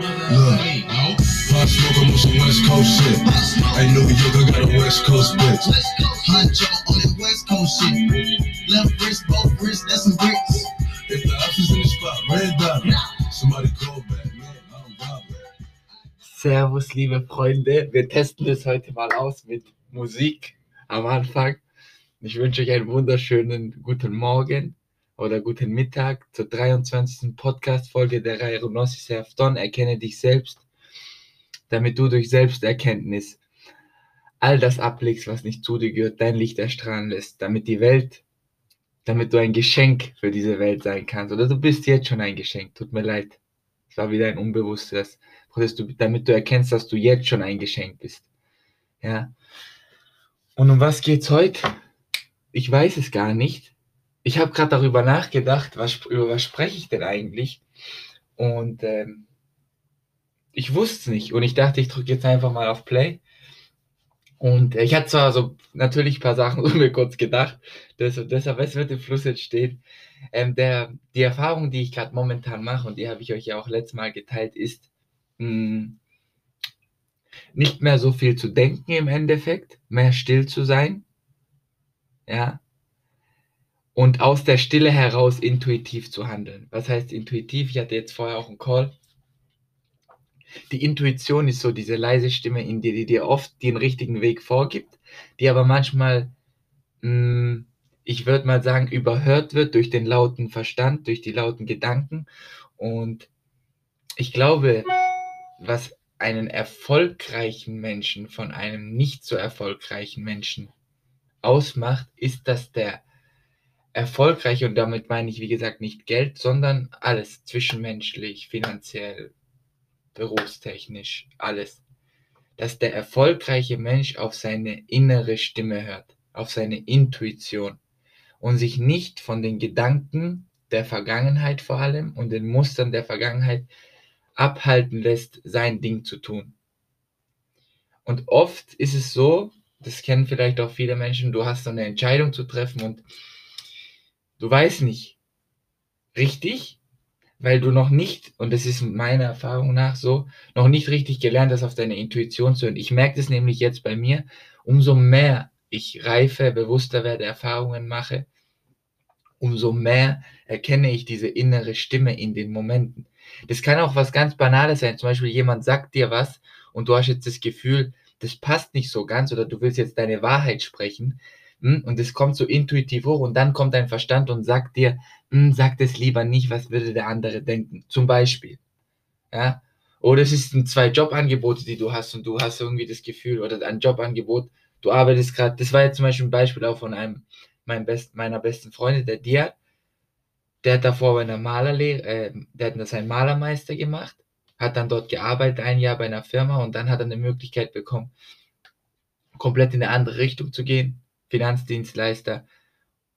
Look, pot smoking with some West Coast shit. Ain't New York, I got a West Coast bitch. Huncho on that West Coast shit. Left wrist, both wrists, that's some bricks. If the ops is in the spot, red dot. Somebody call back. Servus, liebe Freunde. Wir testen das heute mal aus mit Musik am Anfang. Ich wünsche euch einen wunderschönen guten Morgen oder guten Mittag zur 23. Podcast-Folge der Reihe Runossi Serfton. Erkenne dich selbst, damit du durch Selbsterkenntnis all das ablegst, was nicht zu dir gehört, dein Licht erstrahlen lässt, damit die Welt, damit du ein Geschenk für diese Welt sein kannst. Oder du bist jetzt schon ein Geschenk. Tut mir leid. Es war wieder ein unbewusstes Prozess, damit du erkennst, dass du jetzt schon ein Geschenk bist. Ja. Und um was geht's heute? Ich weiß es gar nicht. Ich habe gerade darüber nachgedacht, was, über was spreche ich denn eigentlich? Und ähm, ich wusste es nicht. Und ich dachte, ich drücke jetzt einfach mal auf Play. Und äh, ich hatte zwar so natürlich ein paar Sachen mir kurz gedacht, das, deshalb, es wird im Fluss jetzt stehen. Ähm, der, die Erfahrung, die ich gerade momentan mache, und die habe ich euch ja auch letztes Mal geteilt, ist, mh, nicht mehr so viel zu denken im Endeffekt, mehr still zu sein. Ja. Und aus der Stille heraus intuitiv zu handeln. Was heißt intuitiv? Ich hatte jetzt vorher auch einen Call. Die Intuition ist so diese leise Stimme in dir, die dir oft den richtigen Weg vorgibt, die aber manchmal, mh, ich würde mal sagen, überhört wird durch den lauten Verstand, durch die lauten Gedanken. Und ich glaube, was einen erfolgreichen Menschen von einem nicht so erfolgreichen Menschen ausmacht, ist, dass der erfolgreiche, und damit meine ich, wie gesagt, nicht Geld, sondern alles zwischenmenschlich, finanziell, berufstechnisch, alles, dass der erfolgreiche Mensch auf seine innere Stimme hört, auf seine Intuition und sich nicht von den Gedanken der Vergangenheit vor allem und den Mustern der Vergangenheit abhalten lässt, sein Ding zu tun. Und oft ist es so, das kennen vielleicht auch viele Menschen, du hast so eine Entscheidung zu treffen und du weißt nicht richtig, weil du noch nicht, und das ist meiner Erfahrung nach so, noch nicht richtig gelernt hast, auf deine Intuition zu hören. Ich merke das nämlich jetzt bei mir, umso mehr ich reife, bewusster werde, Erfahrungen mache, umso mehr erkenne ich diese innere Stimme in den Momenten. Das kann auch was ganz Banales sein. Zum Beispiel jemand sagt dir was und du hast jetzt das Gefühl, das passt nicht so ganz oder du willst jetzt deine Wahrheit sprechen und es kommt so intuitiv hoch und dann kommt dein Verstand und sagt dir, hm, sag das lieber nicht, was würde der andere denken? Zum Beispiel. Ja? Oder es ein zwei Jobangebote, die du hast und du hast irgendwie das Gefühl oder ein Jobangebot, du arbeitest gerade, das war jetzt zum Beispiel ein Beispiel auch von einem mein best, meiner besten Freunde, der Dia, der hat davor bei einer Malerlehre, äh, der hat das ein Malermeister gemacht, hat dann dort gearbeitet, ein Jahr bei einer Firma und dann hat er eine Möglichkeit bekommen, komplett in eine andere Richtung zu gehen, Finanzdienstleister.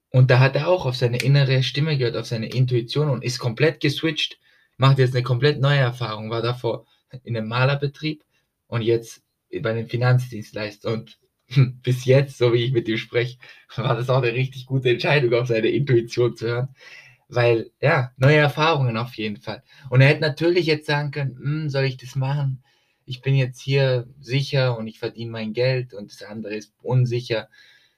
Und da hat er auch auf seine innere Stimme gehört, auf seine Intuition und ist komplett geswitcht, macht jetzt eine komplett neue Erfahrung, war davor in einem Malerbetrieb und jetzt bei einem Finanzdienstleister. Und bis jetzt, so wie ich mit ihm spreche, war das auch eine richtig gute Entscheidung, auf seine Intuition zu hören. Weil, ja, neue Erfahrungen auf jeden Fall. Und er hätte natürlich jetzt sagen können, hm, soll ich das machen? Ich bin jetzt hier sicher und ich verdiene mein Geld und das andere ist unsicher.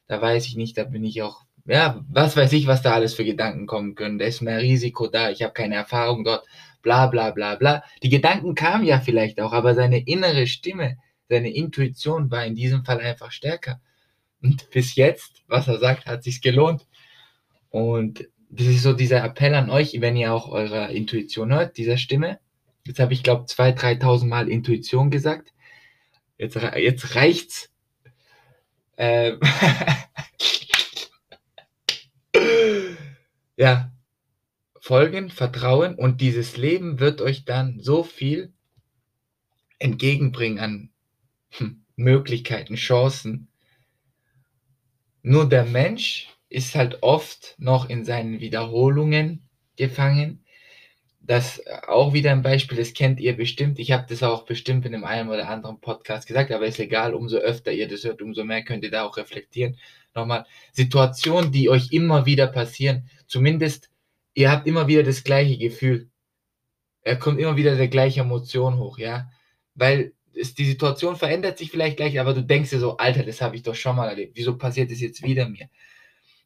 Da weiß ich nicht, da bin ich auch, ja, was weiß ich, was da alles für Gedanken kommen können. Da ist mehr Risiko da, ich habe keine Erfahrung dort, bla bla bla bla. Die Gedanken kamen ja vielleicht auch, aber seine innere Stimme, seine Intuition war in diesem Fall einfach stärker. Und bis jetzt, was er sagt, hat sich's gelohnt. Und das ist so dieser Appell an euch, wenn ihr auch eurer Intuition hört, dieser Stimme. Jetzt habe ich, glaube 2.000, 3.000 Mal Intuition gesagt. Jetzt, jetzt reicht's. Ähm ja, folgen, vertrauen und dieses Leben wird euch dann so viel entgegenbringen an hm, Möglichkeiten, Chancen. Nur der Mensch ist halt oft noch in seinen Wiederholungen gefangen. Das äh, auch wieder ein Beispiel, das kennt ihr bestimmt. Ich habe das auch bestimmt in einem einen oder anderen Podcast gesagt, aber ist egal, umso öfter ihr das hört, umso mehr könnt ihr da auch reflektieren. Nochmal, Situationen, die euch immer wieder passieren, zumindest ihr habt immer wieder das gleiche Gefühl. er kommt immer wieder der gleiche Emotion hoch, ja. Weil es, die Situation verändert sich vielleicht gleich, aber du denkst dir so, Alter, das habe ich doch schon mal erlebt. Wieso passiert das jetzt wieder mir?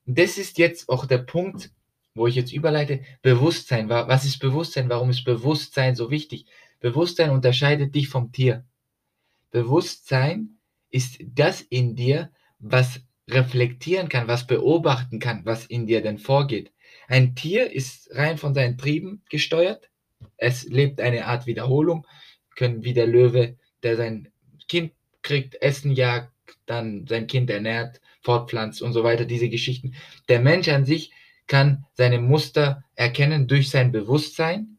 Und das ist jetzt auch der Punkt, wo ich jetzt überleite. Bewusstsein. Was ist Bewusstsein? Warum ist Bewusstsein so wichtig? Bewusstsein unterscheidet dich vom Tier. Bewusstsein ist das in dir, was reflektieren kann, was beobachten kann, was in dir denn vorgeht. Ein Tier ist rein von seinen Trieben gesteuert. Es lebt eine Art Wiederholung, können wie der Löwe, der sein Kind kriegt, Essen jagt, dann sein Kind ernährt, fortpflanzt und so weiter, diese Geschichten. Der Mensch an sich kann seine Muster erkennen durch sein Bewusstsein,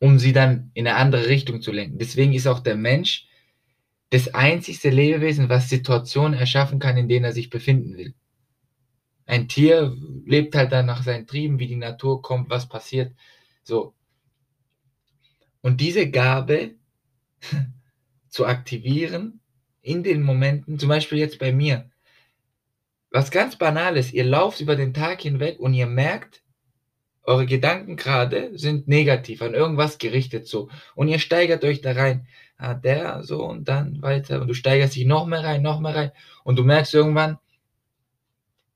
um sie dann in eine andere Richtung zu lenken. Deswegen ist auch der Mensch das einzigste Lebewesen, was Situationen erschaffen kann, in denen er sich befinden will. Ein Tier lebt halt dann nach seinen Trieben, wie die Natur kommt, was passiert. So. Und diese Gabe zu aktivieren in den Momenten, zum Beispiel jetzt bei mir, was ganz Banales, ihr lauft über den Tag hinweg und ihr merkt, eure Gedanken gerade sind negativ, an irgendwas gerichtet so. Und ihr steigert euch da rein. Ah, der, so und dann weiter. Und du steigerst dich noch mehr rein, noch mehr rein. Und du merkst irgendwann,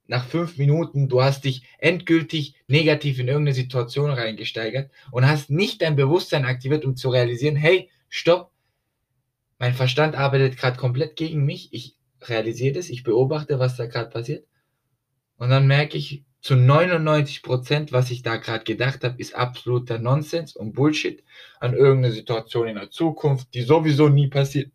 nach fünf Minuten, du hast dich endgültig negativ in irgendeine Situation reingesteigert und hast nicht dein Bewusstsein aktiviert, um zu realisieren, hey, stopp, mein Verstand arbeitet gerade komplett gegen mich. Ich realisiere das, ich beobachte, was da gerade passiert. Und dann merke ich, zu 99 Prozent, was ich da gerade gedacht habe, ist absoluter Nonsens und Bullshit an irgendeine Situation in der Zukunft, die sowieso nie passiert.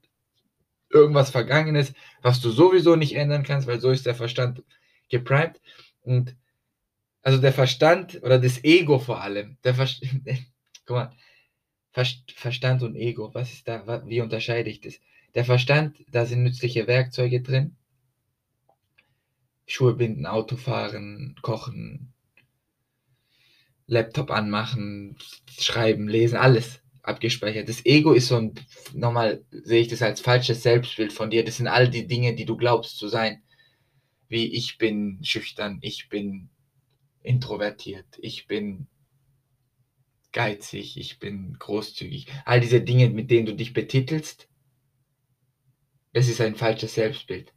Irgendwas Vergangenes, was du sowieso nicht ändern kannst, weil so ist der Verstand geprimed. Und also der Verstand oder das Ego vor allem, der Verstand, guck mal, Verstand und Ego, was ist da, wie unterscheide ich das? Der Verstand, da sind nützliche Werkzeuge drin, Schuhe binden, Auto fahren, kochen, Laptop anmachen, schreiben, lesen, alles abgespeichert. Das Ego ist so ein, nochmal sehe ich das als falsches Selbstbild von dir. Das sind all die Dinge, die du glaubst zu sein. Wie ich bin schüchtern, ich bin introvertiert, ich bin geizig, ich bin großzügig. All diese Dinge, mit denen du dich betitelst, das ist ein falsches Selbstbild.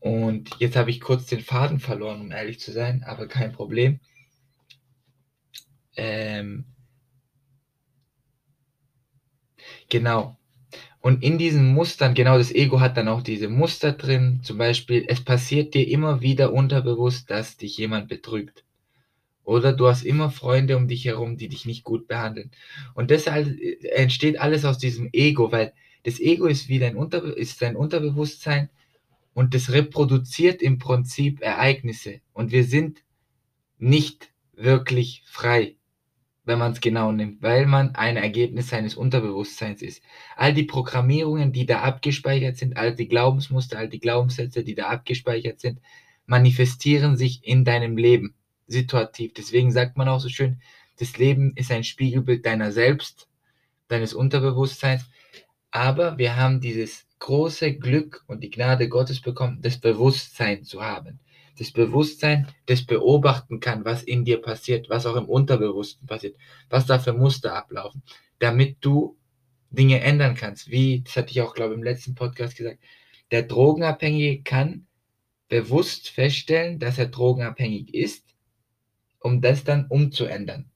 Und jetzt habe ich kurz den Faden verloren, um ehrlich zu sein, aber kein Problem. Ähm, genau. Und in diesen Mustern, genau das Ego hat dann auch diese Muster drin. Zum Beispiel, es passiert dir immer wieder unterbewusst, dass dich jemand betrügt. Oder du hast immer Freunde um dich herum, die dich nicht gut behandeln. Und deshalb äh, entsteht alles aus diesem Ego, weil das Ego ist wie dein, Unter ist dein Unterbewusstsein und das reproduziert im Prinzip Ereignisse. Und wir sind nicht wirklich frei, wenn man es genau nimmt, weil man ein Ergebnis seines Unterbewusstseins ist. All die Programmierungen, die da abgespeichert sind, all die Glaubensmuster, all die Glaubenssätze, die da abgespeichert sind, manifestieren sich in deinem Leben situativ. Deswegen sagt man auch so schön, das Leben ist ein Spiegelbild deiner selbst, deines Unterbewusstseins. Aber wir haben dieses große Glück und die Gnade Gottes bekommen, das Bewusstsein zu haben. Das Bewusstsein, das beobachten kann, was in dir passiert, was auch im Unterbewussten passiert, was da für Muster ablaufen, damit du Dinge ändern kannst. Wie, das hatte ich auch, glaube ich, im letzten Podcast gesagt, der Drogenabhängige kann bewusst feststellen, dass er drogenabhängig ist, um das dann umzuändern.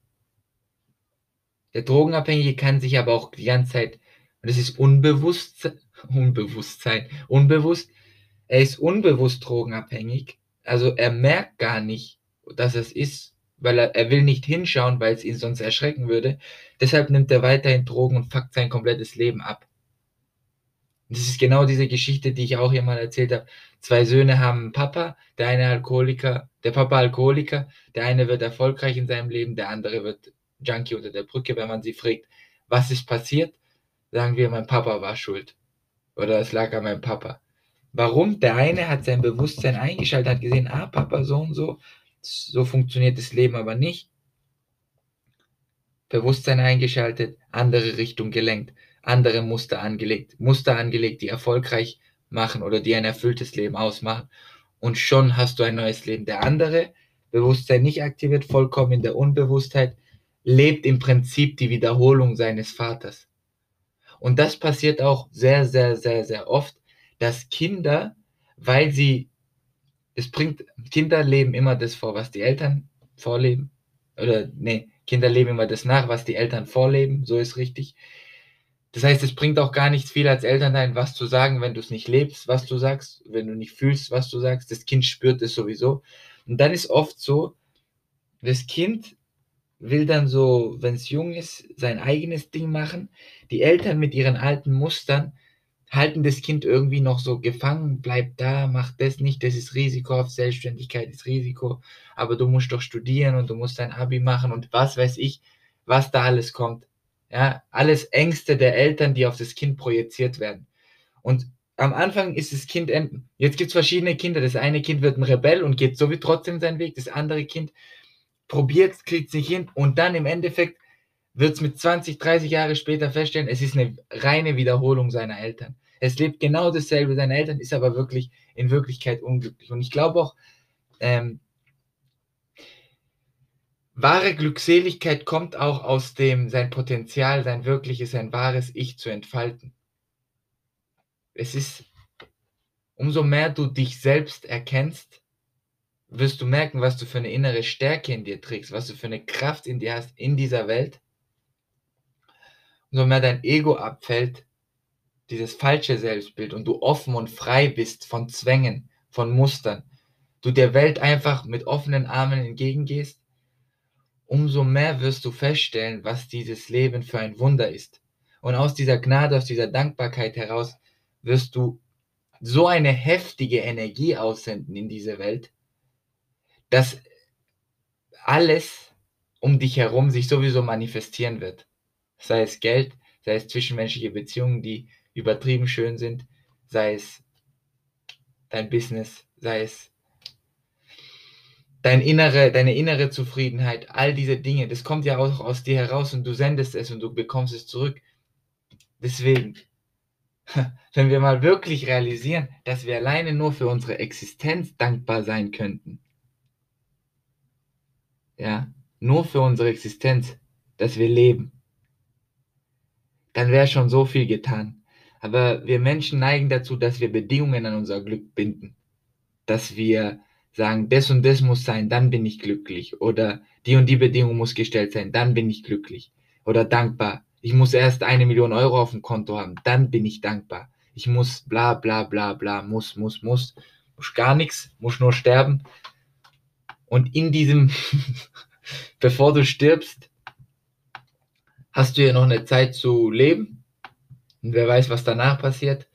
Der Drogenabhängige kann sich aber auch die ganze Zeit, das ist unbewusst, Unbewusstsein, unbewusst, er ist unbewusst drogenabhängig, also er merkt gar nicht, dass es ist, weil er, er will nicht hinschauen, weil es ihn sonst erschrecken würde. Deshalb nimmt er weiterhin Drogen und fuckt sein komplettes Leben ab. Das ist genau diese Geschichte, die ich auch hier mal erzählt habe. Zwei Söhne haben einen Papa, der eine Alkoholiker, der Papa Alkoholiker, der eine wird erfolgreich in seinem Leben, der andere wird Junkie unter der Brücke. Wenn man sie fragt, was ist passiert, sagen wir, mein Papa war schuld. Oder es lag an meinem Papa. Warum? Der eine hat sein Bewusstsein eingeschaltet, hat gesehen, ah, Papa, so und so. So funktioniert das Leben aber nicht. Bewusstsein eingeschaltet, andere Richtung gelenkt, andere Muster angelegt, Muster angelegt, die erfolgreich machen oder die ein erfülltes Leben ausmachen. Und schon hast du ein neues Leben. Der andere, Bewusstsein nicht aktiviert, vollkommen in der Unbewusstheit, lebt im Prinzip die Wiederholung seines Vaters. Und das passiert auch sehr, sehr, sehr, sehr oft, dass Kinder, weil sie, es bringt, Kinder leben immer das vor, was die Eltern vorleben. Oder, nee, Kinder leben immer das nach, was die Eltern vorleben, so ist richtig. Das heißt, es bringt auch gar nichts viel als Elternteil, was zu sagen, wenn du es nicht lebst, was du sagst, wenn du nicht fühlst, was du sagst. Das Kind spürt es sowieso. Und dann ist oft so, das Kind will dann so, wenn es jung ist, sein eigenes Ding machen. Die Eltern mit ihren alten Mustern halten das Kind irgendwie noch so gefangen, bleibt da, macht das nicht, das ist Risiko auf Selbstständigkeit ist Risiko, aber du musst doch studieren und du musst dein Abi machen und was weiß ich, was da alles kommt. Ja, alles Ängste der Eltern, die auf das Kind projiziert werden. Und am Anfang ist das Kind, jetzt gibt es verschiedene Kinder. Das eine Kind wird ein Rebell und geht so wie trotzdem seinen Weg. Das andere Kind probiert, kriegt es nicht hin und dann im Endeffekt wird es mit 20, 30 Jahre später feststellen, es ist eine reine Wiederholung seiner Eltern. Es lebt genau dasselbe seiner Eltern, ist aber wirklich in Wirklichkeit unglücklich. Und ich glaube auch, ähm, wahre Glückseligkeit kommt auch aus dem, sein Potenzial, sein wirkliches, sein wahres Ich zu entfalten. Es ist, umso mehr du dich selbst erkennst, wirst du merken, was du für eine innere Stärke in dir trägst, was du für eine Kraft in dir hast in dieser Welt. Umso mehr dein Ego abfällt, dieses falsche Selbstbild und du offen und frei bist von Zwängen, von Mustern, du der Welt einfach mit offenen Armen entgegengehst, umso mehr wirst du feststellen, was dieses Leben für ein Wunder ist. Und aus dieser Gnade, aus dieser Dankbarkeit heraus wirst du so eine heftige Energie aussenden in diese Welt, dass alles um dich herum sich sowieso manifestieren wird. Sei es Geld, sei es zwischenmenschliche Beziehungen, die übertrieben schön sind, sei es dein Business, sei es dein innere, deine innere Zufriedenheit, all diese Dinge, das kommt ja auch aus dir heraus und du sendest es und du bekommst es zurück. Deswegen, wenn wir mal wirklich realisieren, dass wir alleine nur für unsere Existenz dankbar sein könnten, ja, nur für unsere Existenz, dass wir leben, dann wäre schon so viel getan. Aber wir Menschen neigen dazu, dass wir Bedingungen an unser Glück binden. Dass wir sagen, das und das muss sein, dann bin ich glücklich. Oder die und die Bedingung muss gestellt sein, dann bin ich glücklich. Oder dankbar. Ich muss erst eine Million Euro auf dem Konto haben, dann bin ich dankbar. Ich muss bla bla bla bla, muss, muss, muss. Muss gar nichts, muss nur sterben. Und in diesem, bevor du stirbst, hast du ja noch eine Zeit zu leben. Und wer weiß, was danach passiert.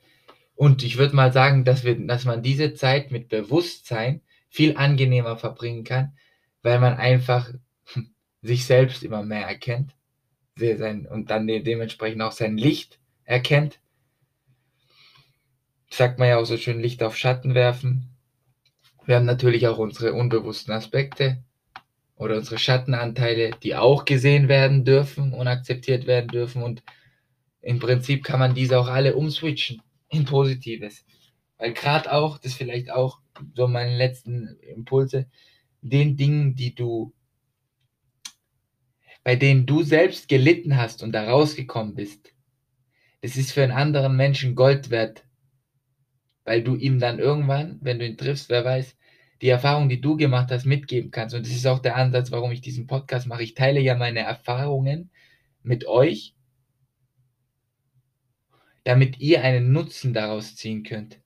Und ich würde mal sagen, dass, wir, dass man diese Zeit mit Bewusstsein viel angenehmer verbringen kann, weil man einfach sich selbst immer mehr erkennt sein, und dann dementsprechend auch sein Licht erkennt. Sagt man ja auch so schön, Licht auf Schatten werfen. Wir haben natürlich auch unsere unbewussten Aspekte oder unsere Schattenanteile, die auch gesehen werden dürfen und akzeptiert werden dürfen. Und im Prinzip kann man diese auch alle umswitchen in Positives. Weil gerade auch, das vielleicht auch so meine letzten Impulse, den Dingen, die du, bei denen du selbst gelitten hast und da rausgekommen bist, das ist für einen anderen Menschen Gold wert, weil du ihm dann irgendwann, wenn du ihn triffst, wer weiß, die Erfahrung, die du gemacht hast, mitgeben kannst. Und das ist auch der Ansatz, warum ich diesen Podcast mache. Ich teile ja meine Erfahrungen mit euch, damit ihr einen Nutzen daraus ziehen könnt.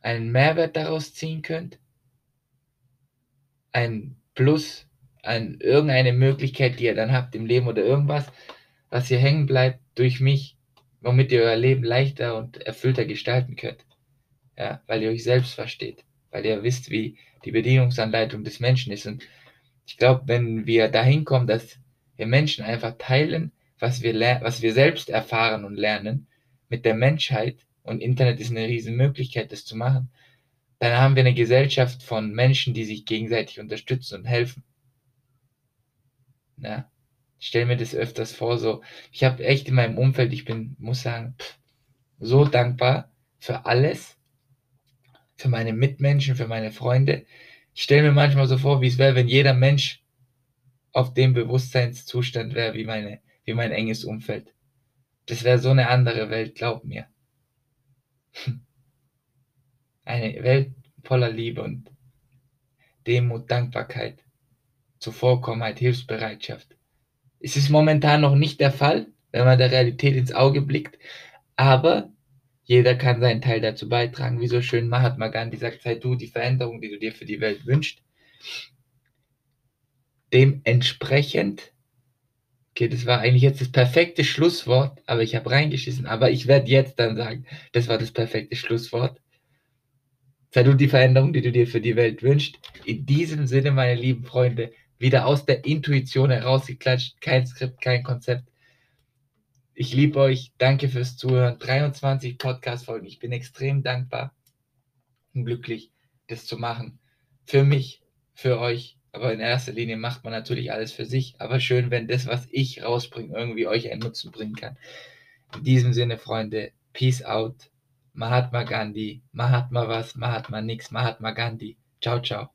Einen Mehrwert daraus ziehen könnt. Ein Plus, ein, irgendeine Möglichkeit, die ihr dann habt im Leben oder irgendwas, was hier hängen bleibt durch mich, womit ihr euer Leben leichter und erfüllter gestalten könnt. Ja, weil ihr euch selbst versteht weil ihr wisst, wie die Bedienungsanleitung des Menschen ist. Und ich glaube, wenn wir dahin kommen, dass wir Menschen einfach teilen, was wir, was wir selbst erfahren und lernen mit der Menschheit, und Internet ist eine riesen Möglichkeit, das zu machen, dann haben wir eine Gesellschaft von Menschen, die sich gegenseitig unterstützen und helfen. Ja, ich stelle mir das öfters vor, so, ich habe echt in meinem Umfeld, ich bin, muss sagen, so dankbar für alles, für meine Mitmenschen, für meine Freunde. Ich stelle mir manchmal so vor, wie es wäre, wenn jeder Mensch auf dem Bewusstseinszustand wäre wie, meine, wie mein enges Umfeld. Das wäre so eine andere Welt, glaub mir. Eine Welt voller Liebe und Demut, Dankbarkeit, Zuvorkommenheit, Hilfsbereitschaft. Es ist momentan noch nicht der Fall, wenn man der Realität ins Auge blickt, aber jeder kann seinen Teil dazu beitragen. Wie so schön Mahatma Gandhi sagt, sei du die Veränderung, die du dir für die Welt wünschst. Dementsprechend, okay, das war eigentlich jetzt das perfekte Schlusswort, aber ich habe reingeschissen, aber ich werde jetzt dann sagen, das war das perfekte Schlusswort. Sei du die Veränderung, die du dir für die Welt wünschst. In diesem Sinne, meine lieben Freunde, wieder aus der Intuition herausgeklatscht, kein Skript, kein Konzept. Ich liebe euch, danke fürs Zuhören. 23 Podcast-Folgen. Ich bin extrem dankbar und glücklich, das zu machen. Für mich, für euch. Aber in erster Linie macht man natürlich alles für sich. Aber schön, wenn das, was ich rausbringe, irgendwie euch einen Nutzen bringen kann. In diesem Sinne, Freunde, Peace out. Mahatma Gandhi, Mahatma was, Mahatma nix, Mahatma Gandhi. Ciao, ciao.